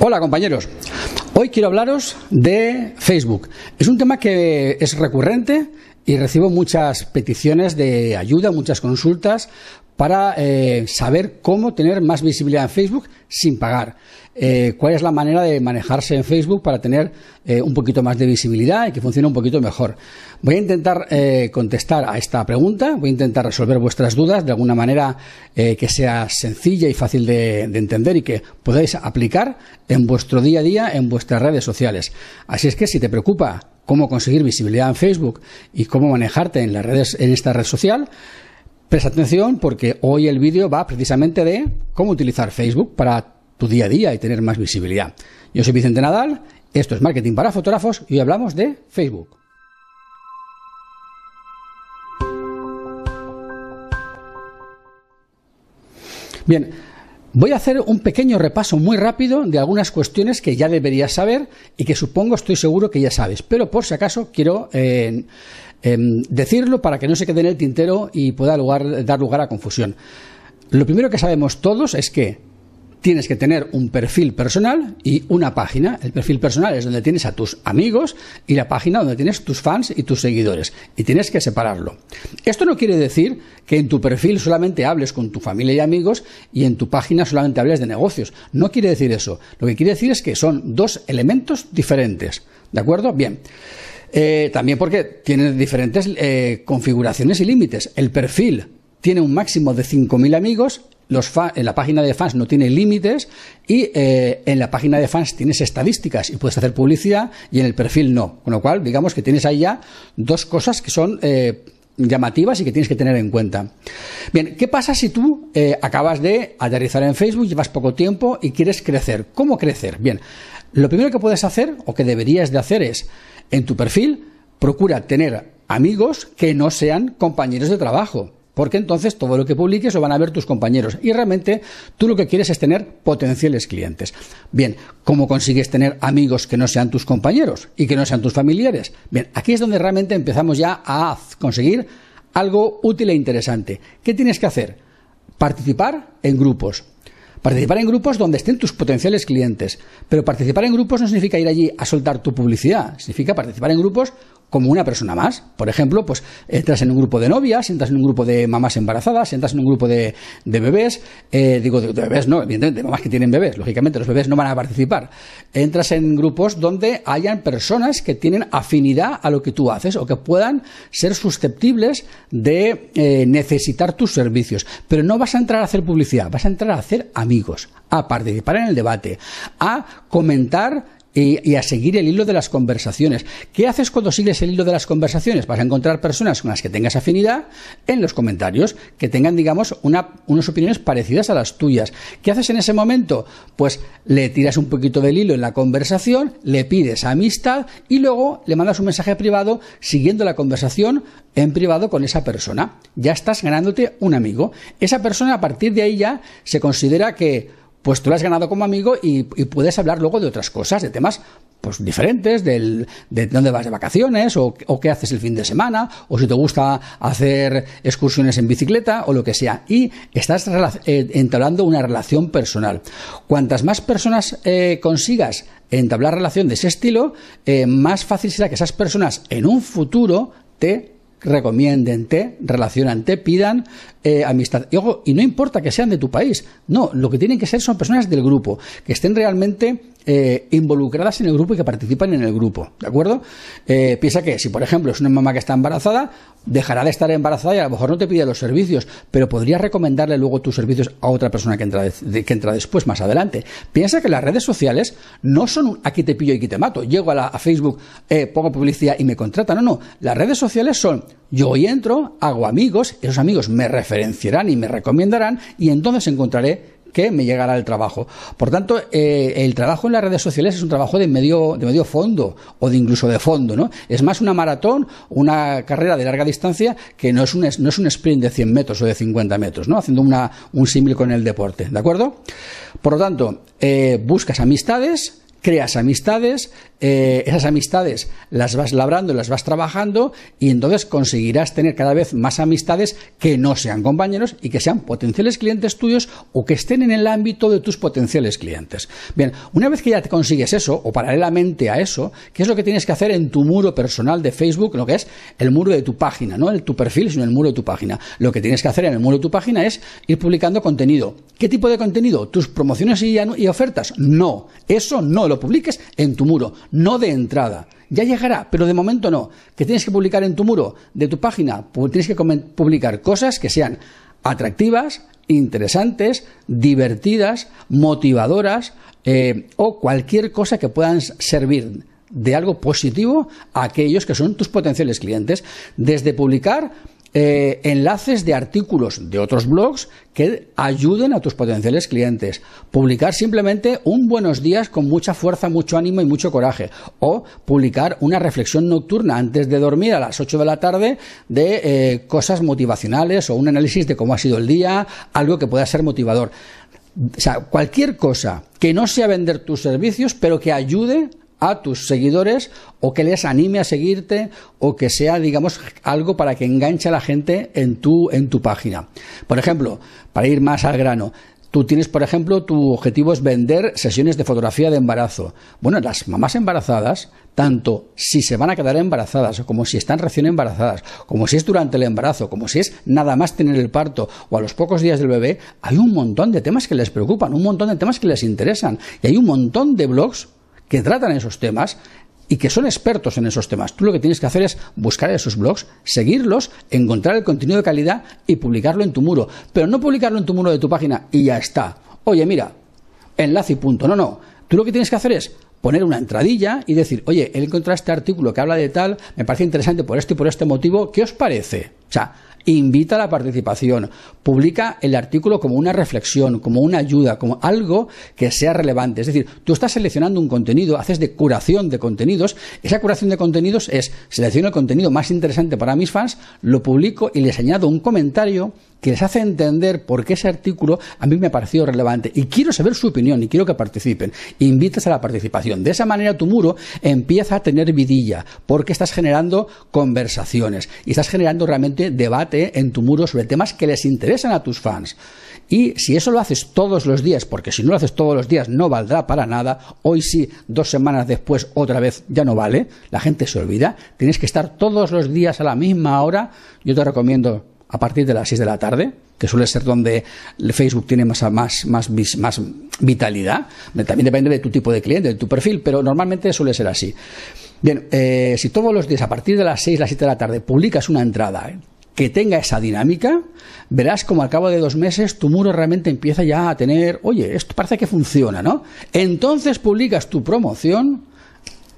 Hola compañeros, hoy quiero hablaros de Facebook. Es un tema que es recurrente y recibo muchas peticiones de ayuda, muchas consultas para eh, saber cómo tener más visibilidad en Facebook sin pagar. Eh, cuál es la manera de manejarse en Facebook para tener eh, un poquito más de visibilidad y que funcione un poquito mejor. Voy a intentar contestar a esta pregunta, voy a intentar resolver vuestras dudas de alguna manera que sea sencilla y fácil de, de entender y que podáis aplicar en vuestro día a día en vuestras redes sociales. Así es que si te preocupa cómo conseguir visibilidad en Facebook y cómo manejarte en las redes en esta red social, Presta atención porque hoy el vídeo va precisamente de cómo utilizar Facebook para tu día a día y tener más visibilidad. Yo soy Vicente Nadal, esto es Marketing para Fotógrafos y hoy hablamos de Facebook. Bien, voy a hacer un pequeño repaso muy rápido de algunas cuestiones que ya deberías saber y que supongo, estoy seguro que ya sabes, pero por si acaso quiero eh, Em, decirlo para que no se quede en el tintero y pueda dar lugar a confusión. Lo primero que sabemos todos es que tienes que tener un perfil personal y una página. El perfil personal es donde tienes a tus amigos y la página donde tienes tus fans y tus seguidores. Y tienes que separarlo. Esto no quiere decir que en tu perfil solamente hables con tu familia y amigos y en tu página solamente hables de negocios. No quiere decir eso. Lo que quiere decir es que son dos elementos diferentes. ¿De acuerdo? Bien. Eh, también porque tiene diferentes eh, configuraciones y límites. El perfil tiene un máximo de 5.000 amigos, los en la página de fans no tiene límites y eh, en la página de fans tienes estadísticas y puedes hacer publicidad y en el perfil no. Con lo cual, digamos que tienes ahí ya dos cosas que son llamativas y que tienes que tener en cuenta. Bien, ¿qué pasa si tú acabas de aterrizar en Facebook, llevas poco tiempo y quieres crecer? ¿Cómo crecer? Bien, lo primero que puedes hacer o que deberías de hacer es en tu perfil, procura tener amigos que no sean compañeros de trabajo, porque entonces todo lo que publiques lo van a ver tus compañeros y realmente tú lo que quieres es tener potenciales clientes. Bien, ¿cómo consigues tener amigos que no sean tus compañeros y que no sean tus familiares? Bien, aquí es donde realmente empezamos ya a conseguir algo útil e interesante. ¿Qué tienes que hacer? Participar en grupos. Participar en grupos donde estén tus potenciales clientes. Pero participar en grupos no significa ir allí a soltar tu publicidad. Significa participar en grupos como una persona más. Por ejemplo, pues entras en un grupo de novias, entras en un grupo de mamás embarazadas, entras en un grupo de, bebés, eh, digo, de, bebés no, evidentemente, de mamás que tienen bebés, lógicamente los bebés no van a participar. Entras en grupos donde hayan personas que tienen afinidad a lo que tú haces o que puedan ser susceptibles de eh, necesitar tus servicios. Pero no vas a entrar a hacer publicidad, vas a entrar a hacer amigos, a participar en el debate, a comentar y, a seguir el hilo de las conversaciones. ¿Qué haces cuando sigues el hilo de las conversaciones? Vas a encontrar personas con las que tengas afinidad en los comentarios, que tengan, digamos, unas opiniones parecidas a las tuyas. ¿Qué haces en ese momento? Pues le tiras un poquito del hilo en la conversación, le pides amistad y luego le mandas un mensaje privado siguiendo la conversación en privado con esa persona. Ya estás ganándote un amigo. Esa persona a partir de ahí ya se considera que pues tú lo has ganado como amigo y, puedes hablar luego de otras cosas, de temas pues diferentes, del, de dónde vas de vacaciones o, qué haces el fin de semana, o si te gusta hacer excursiones en bicicleta o lo que sea. Y estás eh, entablando una relación personal. Cuantas más personas eh, consigas entablar relación de ese estilo, eh, más fácil será que esas personas en un futuro te recomienden, te relacionan, te pidan eh, amistad. Y, ojo, y no importa que sean de tu país, no, lo que tienen que ser son personas del grupo, que estén realmente eh, involucradas en el grupo y que participan en el grupo, ¿de acuerdo? Eh, piensa que si, por ejemplo, es una mamá que está embarazada, dejará de estar embarazada y a lo mejor no te pide los servicios, pero podrías recomendarle luego tus servicios a otra persona que entra, después, más adelante. Piensa que las redes sociales no son aquí te pillo y aquí te mato. Llego a, a Facebook, pongo publicidad y me contratan. No, no. Las redes sociales son yo hoy entro, hago amigos, esos amigos me referenciarán y me recomendarán y entonces encontraré que me llegará el trabajo. Por tanto, eh, el trabajo en las redes sociales es un trabajo de medio, de medio fondo o de incluso de fondo, ¿no? Es más una maratón, una carrera de larga distancia que no es un, no es un sprint de 100 metros o de 50 metros, ¿no? Haciendo una, un símil con el deporte, ¿de acuerdo? Por lo tanto, eh, buscas amistades creas amistades, eh, esas amistades las vas labrando, las vas trabajando y entonces conseguirás tener cada vez más amistades que no sean compañeros y que sean potenciales clientes tuyos o que estén en el ámbito de tus potenciales clientes. Bien, una vez que ya te consigues eso o paralelamente a eso, ¿qué es lo que tienes que hacer en tu muro personal de Facebook, lo que es el muro de tu página, no el tu perfil, sino el muro de tu página? Lo que tienes que hacer en el muro de tu página es ir publicando contenido. ¿Qué tipo de contenido? ¿Tus promociones y, y ofertas? No, eso no lo publiques en tu muro, no de entrada. Ya llegará, pero de momento no. ¿Qué tienes que publicar en tu muro de tu página? Tienes que publicar cosas que sean atractivas, interesantes, divertidas, motivadoras eh, o cualquier cosa que puedan servir de algo positivo a aquellos que son tus potenciales clientes. Desde publicar eh, enlaces de artículos de otros blogs que ayuden a tus potenciales clientes. Publicar simplemente un buenos días con mucha fuerza, mucho ánimo y mucho coraje. O publicar una reflexión nocturna antes de dormir a las 8 de la tarde de eh, cosas motivacionales o un análisis de cómo ha sido el día, algo que pueda ser motivador. O sea, cualquier cosa que no sea vender tus servicios, pero que ayude a tus seguidores o que les anime a seguirte o que sea, digamos, algo para que enganche a la gente en tu, en tu página. Por ejemplo, para ir más al grano, Tú tienes, por ejemplo, tu objetivo es vender sesiones de fotografía de embarazo. Bueno, las mamás embarazadas, tanto si se van a quedar embarazadas, como si están recién embarazadas, como si es durante el embarazo, como si es nada más tener el parto o a los pocos días del bebé, hay un montón de temas que les preocupan, un montón de temas que les interesan. Y hay un montón de blogs que tratan esos temas y que son expertos en esos temas. Tú lo que tienes que hacer es buscar esos blogs, seguirlos, encontrar el contenido de calidad y publicarlo en tu muro. Pero no publicarlo en tu muro de tu página y ya está. Oye, mira, enlace y punto. No, no. Tú lo que tienes que hacer es poner una entradilla y decir, oye, he encontrado este artículo que habla de tal, me parece interesante por este y por este motivo, ¿qué os parece? O sea, invita a la participación, publica el artículo como una reflexión, como una ayuda, como algo que sea relevante. Es decir, tú estás seleccionando un contenido, haces de curación de contenidos, esa curación de contenidos es selecciono el contenido más interesante para mis fans, lo publico y les añado un comentario que les hace entender por qué ese artículo a mí me ha parecido relevante y quiero saber su opinión y quiero que participen. Invitas a la participación. De esa manera tu muro empieza a tener vidilla porque estás generando conversaciones y estás generando realmente debate en tu muro sobre temas que les interesan a tus fans. Y si eso lo haces todos los días, porque si no lo haces todos los días no valdrá para nada, hoy sí, dos semanas después otra vez ya no vale, la gente se olvida, tienes que estar todos los días a la misma hora, yo te recomiendo a partir de las 6 de la tarde, que suele ser donde Facebook tiene más, más, más, más vitalidad. También depende de tu tipo de cliente, de tu perfil, pero normalmente suele ser así. Bien, eh, si todos los días a partir de las 6, las 7 de la tarde publicas una entrada que tenga esa dinámica, verás como al cabo de dos meses tu muro realmente empieza ya a tener, oye, esto parece que funciona, ¿no? Entonces publicas tu promoción,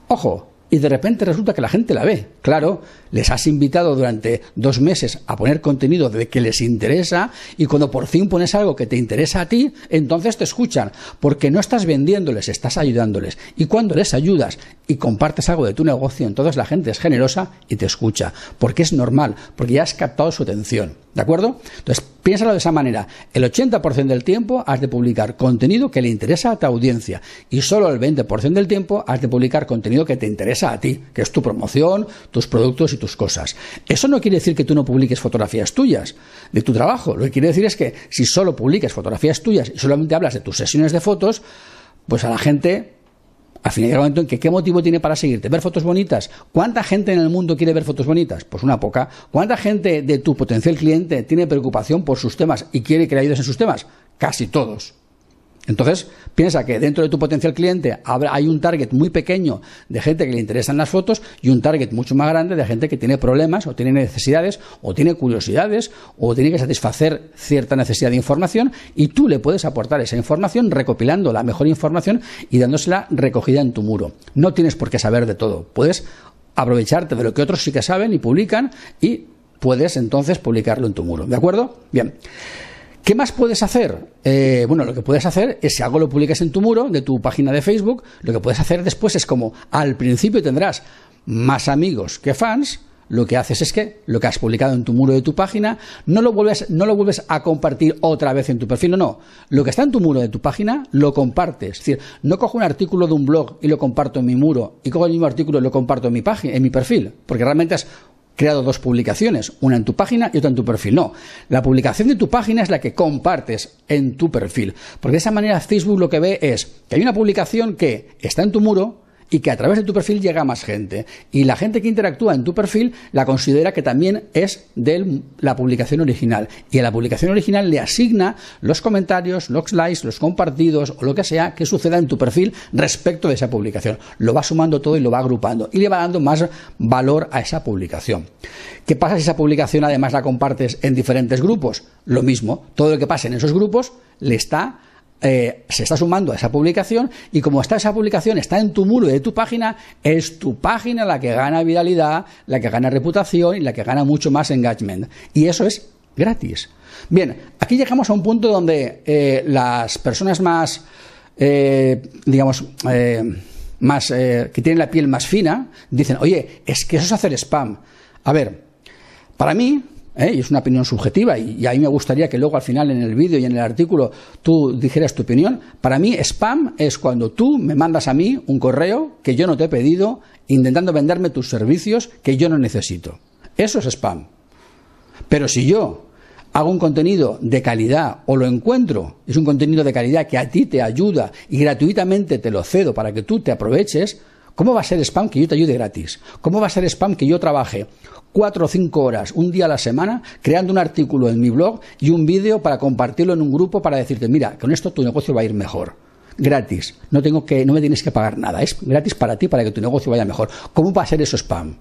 ojo, y de repente resulta que la gente la ve. Claro, les has invitado durante dos meses a poner contenido de que les interesa y cuando por fin pones algo que te interesa a ti, entonces te escuchan, porque no estás vendiéndoles, estás ayudándoles. Y cuando les ayudas y compartes algo de tu negocio, entonces la gente es generosa y te escucha, porque es normal, porque ya has captado su atención. ¿De acuerdo? Entonces, piénsalo de esa manera. El 80% del tiempo has de publicar contenido que le interesa a tu audiencia y solo el 20% del tiempo has de publicar contenido que te interesa a ti, que es tu promoción, tus productos y tus cosas. Eso no quiere decir que tú no publiques fotografías tuyas de tu trabajo. Lo que quiere decir es que si solo publicas fotografías tuyas y solamente hablas de tus sesiones de fotos, pues a la gente al final llega el momento en que qué motivo tiene para seguirte. Ver fotos bonitas. ¿Cuánta gente en el mundo quiere ver fotos bonitas? Pues una poca. ¿Cuánta gente de tu potencial cliente tiene preocupación por sus temas y quiere que le ayudes en sus temas? Casi todos. Entonces, piensa que dentro de tu potencial cliente hay un target muy pequeño de gente que le interesan las fotos y un target mucho más grande de gente que tiene problemas o tiene necesidades o tiene curiosidades o tiene que satisfacer cierta necesidad de información y tú le puedes aportar esa información recopilando la mejor información y dándosela recogida en tu muro. No tienes por qué saber de todo. Puedes aprovecharte de lo que otros sí que saben y publican y puedes entonces publicarlo en tu muro. ¿De acuerdo? Bien. ¿Qué más puedes hacer? Eh, bueno, lo que puedes hacer es, si algo lo publicas en tu muro de tu página de Facebook, lo que puedes hacer después es como, al principio tendrás más amigos que fans, lo que haces es que lo que has publicado en tu muro de tu página no lo vuelves, no lo vuelves a compartir otra vez en tu perfil. No, no. Lo que está en tu muro de tu página lo compartes. Es decir, no cojo un artículo de un blog y lo comparto en mi muro y cojo el mismo artículo y lo comparto en mi página, en mi perfil, porque realmente has creado dos publicaciones, una en tu página y otra en tu perfil. No, la publicación de tu página es la que compartes en tu perfil, porque de esa manera Facebook lo que ve es que hay una publicación que está en tu muro, y que a través de tu perfil llega más gente. Y la gente que interactúa en tu perfil la considera que también es de la publicación original. Y a la publicación original le asigna los comentarios, los likes, los compartidos o lo que sea que suceda en tu perfil respecto de esa publicación. Lo va sumando todo y lo va agrupando y le va dando más valor a esa publicación. ¿Qué pasa si esa publicación además la compartes en diferentes grupos? Lo mismo, todo lo que pase en esos grupos le está eh, se está sumando a esa publicación y como está esa publicación, está en tu muro de tu página, es tu página la que gana viralidad, la que gana reputación y la que gana mucho más engagement. Y eso es gratis. Bien, aquí llegamos a un punto donde eh, las personas más, eh, digamos, más que tienen la piel más fina, dicen, oye, es que eso es hacer spam. A ver, para mí, ¿eh? y es una opinión subjetiva, y, a mí me gustaría que luego al final en el vídeo y en el artículo tú dijeras tu opinión. Para mí, spam es cuando tú me mandas a mí un correo que yo no te he pedido, intentando venderme tus servicios que yo no necesito. Eso es spam. Pero si yo hago un contenido de calidad o lo encuentro, es un contenido de calidad que a ti te ayuda y gratuitamente te lo cedo para que tú te aproveches, ¿cómo va a ser spam que yo te ayude gratis? ¿Cómo va a ser spam que yo trabaje cuatro o cinco horas, un día a la semana, creando un artículo en mi blog y un vídeo para compartirlo en un grupo para decirte, mira, con esto tu negocio va a ir mejor. Gratis. No, tengo que, no me tienes que pagar nada. Es gratis para ti para que tu negocio vaya mejor. ¿Cómo va a ser eso spam?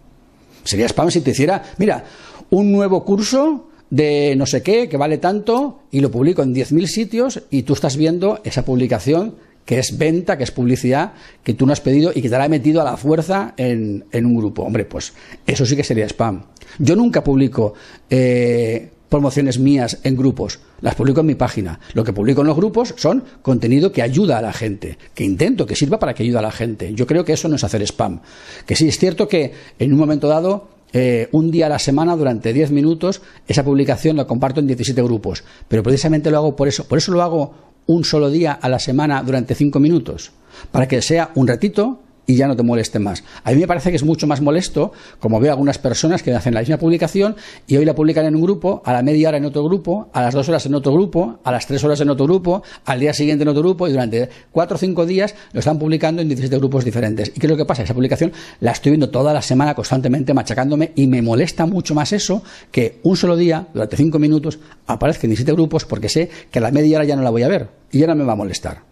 Sería spam si te hiciera, mira, un nuevo curso de no sé qué, que vale tanto, y lo publico en 10.000 sitios y tú estás viendo esa publicación que es venta, que es publicidad, que tú no has pedido y que te la he metido a la fuerza en, un grupo. Hombre, pues eso sí que sería spam. Yo nunca publico eh, promociones mías en grupos, las publico en mi página. Lo que publico en los grupos son contenido que ayuda a la gente, que intento que sirva para que ayude a la gente. Yo creo que eso no es hacer spam. Que sí, es cierto que en un momento dado eh, un día a la semana durante 10 minutos, esa publicación la comparto en 17 grupos. Pero precisamente lo hago por eso. Por eso lo hago un solo día a la semana durante cinco minutos, para que sea un ratito y ya no te moleste más. A mí me parece que es mucho más molesto, como veo algunas personas que hacen la misma publicación y hoy la publican en un grupo, a la media hora en otro grupo, a las dos horas en otro grupo, a las tres horas en otro grupo, al día siguiente en otro grupo y durante cuatro o cinco días lo están publicando en 17 grupos diferentes. ¿Y qué es lo que pasa? Esa publicación la estoy viendo toda la semana constantemente machacándome y me molesta mucho más eso que un solo día, durante cinco minutos, aparezca en 17 grupos porque sé que a la media hora ya no la voy a ver y ya no me va a molestar.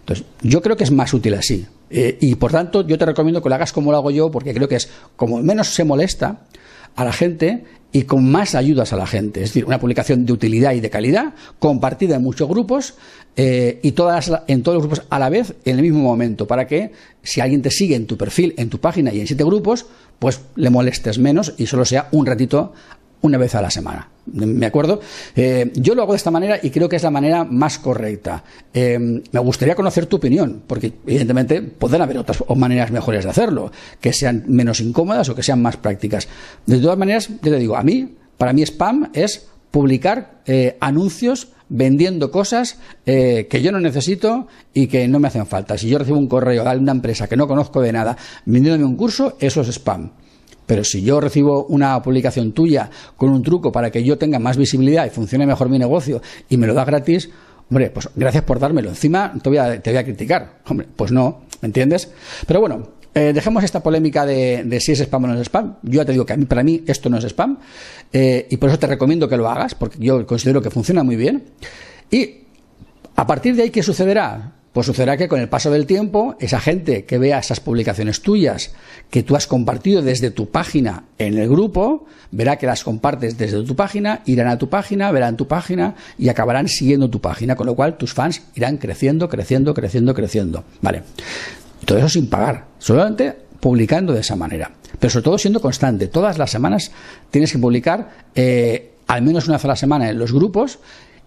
Entonces, yo creo que es más útil así. Eh, y por tanto, yo te recomiendo que lo hagas como lo hago yo, porque creo que es como menos se molesta a la gente y con más ayudas a la gente. Es decir, una publicación de utilidad y de calidad, compartida en muchos grupos eh, y todas, en todos los grupos a la vez en el mismo momento, para que si alguien te sigue en tu perfil, en tu página y en siete grupos, pues le molestes menos y solo sea un ratito una vez a la semana. ¿Me acuerdo? Eh, yo lo hago de esta manera y creo que es la manera más correcta. Eh, me gustaría conocer tu opinión, porque evidentemente pueden haber otras maneras mejores de hacerlo, que sean menos incómodas o que sean más prácticas. De todas maneras, yo te digo, a mí, para mí spam es publicar eh, anuncios vendiendo cosas que yo no necesito y que no me hacen falta. Si yo recibo un correo de una empresa que no conozco de nada vendiéndome un curso, eso es spam. Pero si yo recibo una publicación tuya con un truco para que yo tenga más visibilidad y funcione mejor mi negocio y me lo das gratis, hombre, pues gracias por dármelo. Encima te voy a, te criticar. Hombre, pues no, ¿me entiendes? Pero bueno, eh, dejemos esta polémica de, si es spam o no es spam. Yo ya te digo que a para mí esto no es spam eh, y por eso te recomiendo que lo hagas porque yo considero que funciona muy bien. Y a partir de ahí, ¿qué sucederá? Pues sucederá que con el paso del tiempo, esa gente que vea esas publicaciones tuyas que tú has compartido desde tu página en el grupo, verá que las compartes desde tu página, irán a tu página, verán tu página y acabarán siguiendo tu página, con lo cual tus fans irán creciendo, creciendo, creciendo, creciendo. Vale. todo eso sin pagar, solamente publicando de esa manera. Pero sobre todo siendo constante. Todas las semanas tienes que publicar eh, al menos una vez a la semana en los grupos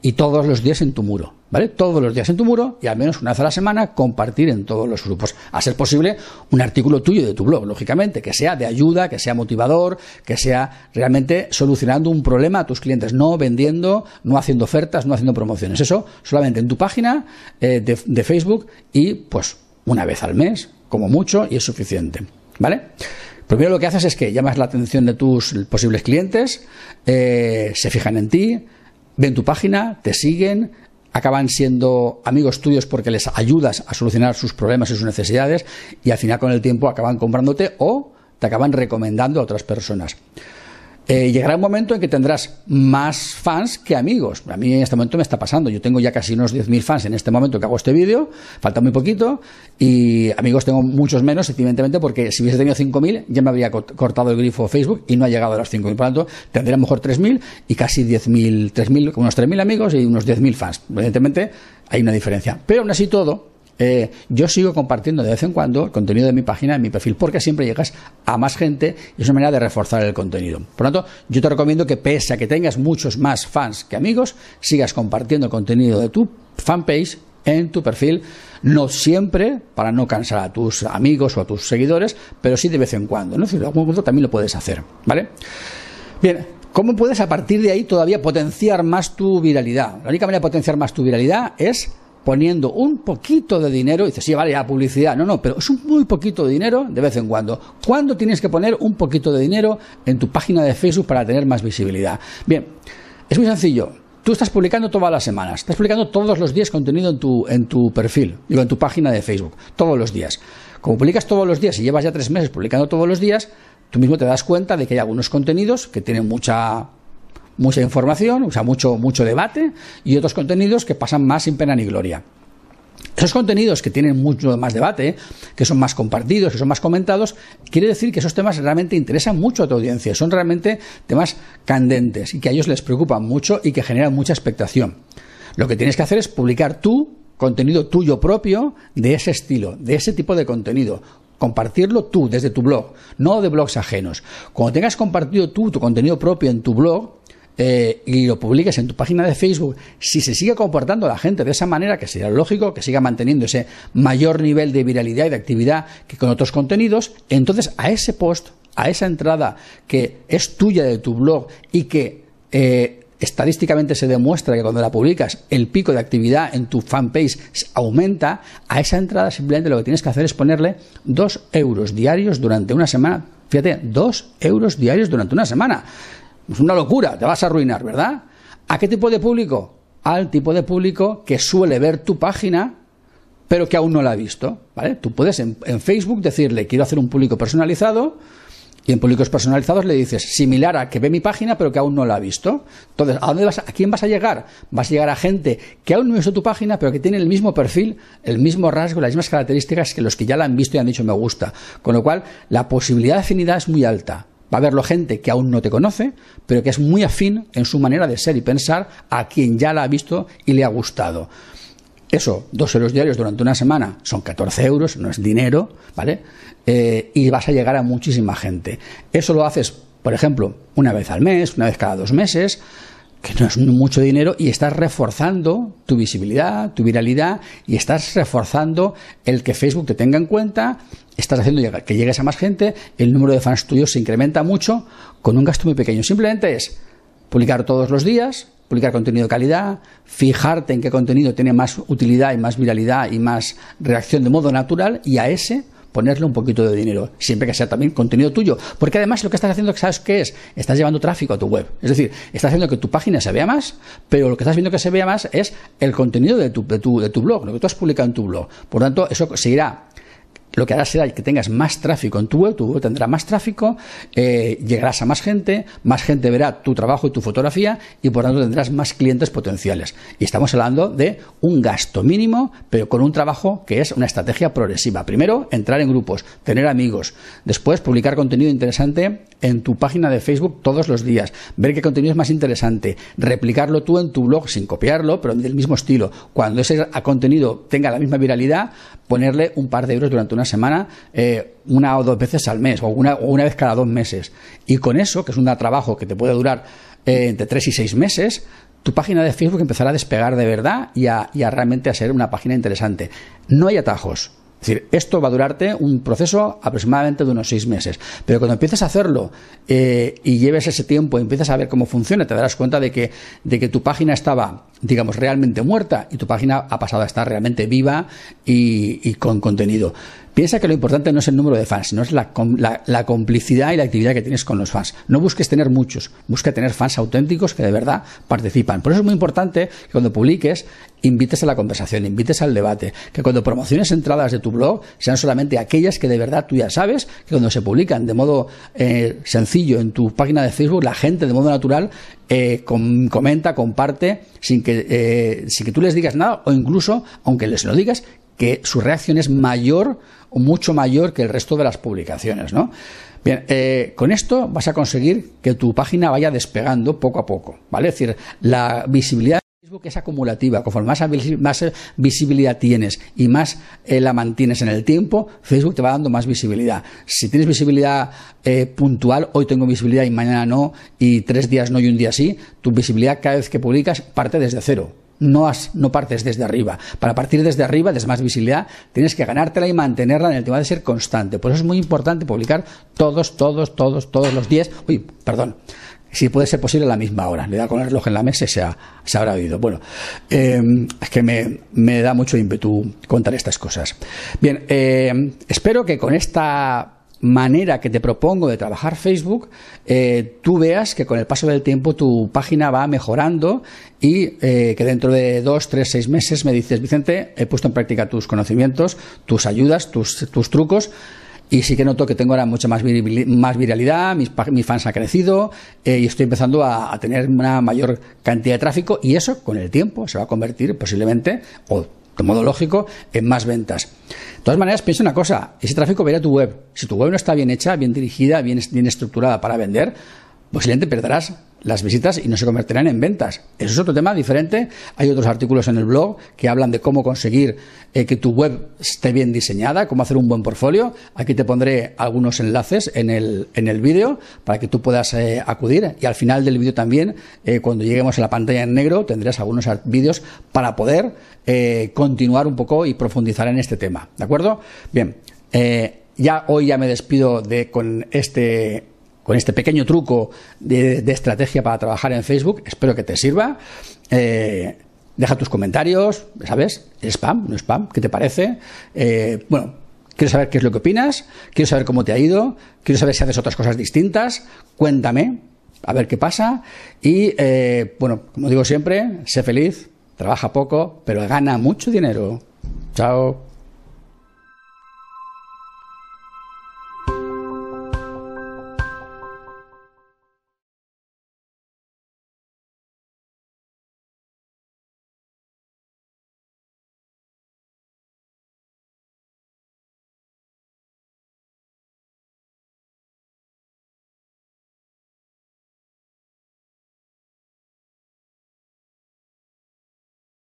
y todos los días en tu muro, ¿vale? Todos los días en tu muro y al menos una vez a la semana compartir en todos los grupos. A ser posible, un artículo tuyo de tu blog, lógicamente, que sea de ayuda, que sea motivador, que sea realmente solucionando un problema a tus clientes, no vendiendo, no haciendo ofertas, no haciendo promociones. Eso solamente en tu página eh, de, de Facebook y pues una vez al mes, como mucho, y es suficiente, ¿vale? Primero lo que haces es que llamas la atención de tus posibles clientes, eh, se fijan en ti, ven tu página, te siguen, acaban siendo amigos tuyos porque les ayudas a solucionar sus problemas y sus necesidades y al final con el tiempo acaban comprándote o te acaban recomendando a otras personas. Eh, llegará un momento en que tendrás más fans que amigos. A mí en este momento me está pasando. Yo tengo ya casi unos 10.000 fans en este momento que hago este vídeo. Falta muy poquito. Y amigos tengo muchos menos, evidentemente, porque si hubiese tenido 5.000 ya me habría cortado el grifo Facebook y no ha llegado a los 5.000. Por lo tanto, tendría a lo mejor 3.000 y casi 10.000, 3.000, unos 3.000 amigos y unos 10.000 fans. Evidentemente hay una diferencia. Pero aún así todo, eh, yo sigo compartiendo de vez en cuando el contenido de mi página en mi perfil porque siempre llegas a más gente y es una manera de reforzar el contenido. Por lo tanto, yo te recomiendo que pese a que tengas muchos más fans que amigos, sigas compartiendo el contenido de tu fanpage en tu perfil, no siempre para no cansar a tus amigos o a tus seguidores, pero sí de vez en cuando. ¿no? En algún momento también lo puedes hacer. ¿Vale? Bien, ¿cómo puedes a partir de ahí todavía potenciar más tu viralidad? La única manera de potenciar más tu viralidad es poniendo un poquito de dinero, y dices, sí, vale, ya publicidad. No, no, pero es un muy poquito de dinero de vez en cuando. ¿Cuándo tienes que poner un poquito de dinero en tu página de Facebook para tener más visibilidad? Bien, es muy sencillo. Tú estás publicando todas las semanas, estás publicando todos los días contenido en tu, en tu perfil, digo, en tu página de Facebook, todos los días. Como publicas todos los días y llevas ya tres meses publicando todos los días, tú mismo te das cuenta de que hay algunos contenidos que tienen mucha mucha información, o sea, mucho, mucho debate, y otros contenidos que pasan más sin pena ni gloria. Esos contenidos que tienen mucho más debate, que son más compartidos, que son más comentados, quiere decir que esos temas realmente interesan mucho a tu audiencia, son realmente temas candentes y que a ellos les preocupan mucho y que generan mucha expectación. Lo que tienes que hacer es publicar tu contenido tuyo propio de ese estilo, de ese tipo de contenido, compartirlo tú desde tu blog, no de blogs ajenos. Cuando tengas compartido tú tu contenido propio en tu blog, eh, y lo publiques en tu página de Facebook, si se sigue comportando la gente de esa manera, que sería lógico, que siga manteniendo ese mayor nivel de viralidad y de actividad que con otros contenidos, entonces a ese post, a esa entrada que es tuya de tu blog y que eh, estadísticamente se demuestra que cuando la publicas el pico de actividad en tu fanpage aumenta, a esa entrada simplemente lo que tienes que hacer es ponerle dos euros diarios durante una semana. Fíjate, dos euros diarios durante una semana. Es una locura, te vas a arruinar, ¿verdad? ¿A qué tipo de público? Al tipo de público que suele ver tu página, pero que aún no la ha visto, ¿vale? Tú puedes en, Facebook decirle, quiero hacer un público personalizado, y en públicos personalizados le dices, similar a que ve mi página, pero que aún no la ha visto. Entonces, ¿a dónde vas? ¿A quién vas a llegar? Vas a llegar a gente que aún no ha visto tu página, pero que tiene el mismo perfil, el mismo rasgo, las mismas características que los que ya la han visto y han dicho me gusta. Con lo cual, la posibilidad de afinidad es muy alta. Va a haberlo gente que aún no te conoce, pero que es muy afín en su manera de ser y pensar a quien ya la ha visto y le ha gustado. Eso, dos euros diarios durante una semana, son 14 euros, no es dinero, ¿vale? Eh, y vas a llegar a muchísima gente. Eso lo haces, por ejemplo, una vez al mes, una vez cada dos meses, que no es mucho dinero, y estás reforzando tu visibilidad, tu viralidad, y estás reforzando el que Facebook te tenga en cuenta, estás haciendo que llegues a más gente, el número de fans tuyos se incrementa mucho con un gasto muy pequeño. Simplemente es publicar todos los días, publicar contenido de calidad, fijarte en qué contenido tiene más utilidad y más viralidad y más reacción de modo natural, y a ese ponerle un poquito de dinero, siempre que sea también contenido tuyo. Porque además lo que estás haciendo, ¿sabes qué es? Estás llevando tráfico a tu web. Es decir, estás haciendo que tu página se vea más, pero lo que estás viendo que se vea más es el contenido de tu, de tu, de tu blog, lo que tú has publicado en tu blog. Por lo tanto, eso seguirá lo que hará será que tengas más tráfico en tu web, tu web tendrá más tráfico, eh, llegarás a más gente, más gente verá tu trabajo y tu fotografía y por tanto tendrás más clientes potenciales. Y estamos hablando de un gasto mínimo, pero con un trabajo que es una estrategia progresiva. Primero, entrar en grupos, tener amigos, después publicar contenido interesante en tu página de Facebook todos los días, ver qué contenido es más interesante, replicarlo tú en tu blog sin copiarlo, pero del mismo estilo. Cuando ese contenido tenga la misma viralidad, ponerle un par de euros durante una semana, eh, una o dos veces al mes, o una, o una vez cada dos meses. Y con eso, que es un trabajo que te puede durar eh, entre tres y seis meses, tu página de Facebook empezará a despegar de verdad y a, y a realmente a ser una página interesante. No hay atajos. Es decir, esto va a durarte un proceso aproximadamente de unos seis meses. Pero cuando empieces a hacerlo eh, y lleves ese tiempo y empiezas a ver cómo funciona, te darás cuenta de que, de que tu página estaba, digamos, realmente muerta y tu página ha pasado a estar realmente viva y, con contenido. Piensa que lo importante no es el número de fans, sino es la, la, complicidad y la actividad que tienes con los fans. No busques tener muchos, busca tener fans auténticos que de verdad participan. Por eso es muy importante que cuando publiques invites a la conversación, invites al debate, que cuando promociones entradas de tu blog sean solamente aquellas que de verdad tú ya sabes que cuando se publican de modo eh, sencillo en tu página de Facebook, la gente de modo natural eh, comenta, comparte, sin que, eh, sin que tú les digas nada o incluso, aunque les lo digas, que su reacción es mayor o mucho mayor que el resto de las publicaciones, ¿no? Bien, eh, con esto vas a conseguir que tu página vaya despegando poco a poco, ¿vale? Es decir, la visibilidad Facebook es acumulativa. Conforme más, visibilidad tienes y más eh, la mantienes en el tiempo, Facebook te va dando más visibilidad. Si tienes visibilidad eh, puntual, hoy tengo visibilidad y mañana no, y tres días no y un día sí, tu visibilidad cada vez que publicas parte desde cero no, no partes desde arriba. Para partir desde arriba, desde más visibilidad, tienes que ganártela y mantenerla en el tema de ser constante. Por eso es muy importante publicar todos, todos, todos, todos los días. Uy, perdón. Si puede ser posible a la misma hora. Le da con el reloj en la mesa y se, se habrá oído. Bueno, eh, es que me, me, da mucho ímpetu contar estas cosas. Bien, eh, espero que con esta manera que te propongo de trabajar Facebook, eh, tú veas que con el paso del tiempo tu página va mejorando y eh, que dentro de dos, tres, seis meses me dices, Vicente, he puesto en práctica tus conocimientos, tus ayudas, tus, tus trucos. Y sí que noto que tengo ahora mucha más, viralidad, mis, mis, fans han crecido eh, y estoy empezando a, tener una mayor cantidad de tráfico y eso con el tiempo se va a convertir posiblemente, o de modo lógico, en más ventas. De todas maneras, piensa una cosa, ese tráfico va a tu web. Si tu web no está bien hecha, bien dirigida, bien, bien estructurada para vender, posiblemente perderás las visitas y no se convertirán en ventas. Eso es otro tema diferente. Hay otros artículos en el blog que hablan de cómo conseguir eh, que tu web esté bien diseñada, cómo hacer un buen portfolio. Aquí te pondré algunos enlaces en el, en el vídeo para que tú puedas eh, acudir. Y al final del vídeo también, eh, cuando lleguemos a la pantalla en negro, tendrás algunos vídeos para poder continuar un poco y profundizar en este tema. ¿De acuerdo? Bien. ya hoy ya me despido de con este con este pequeño truco de, estrategia para trabajar en Facebook. Espero que te sirva. Eh, deja tus comentarios, ¿sabes? spam? ¿No spam? ¿Qué te parece? Eh, bueno, quiero saber qué es lo que opinas, quiero saber cómo te ha ido, quiero saber si haces otras cosas distintas. Cuéntame, a ver qué pasa. Y, eh, bueno, como digo siempre, sé feliz, trabaja poco, pero gana mucho dinero. Chao.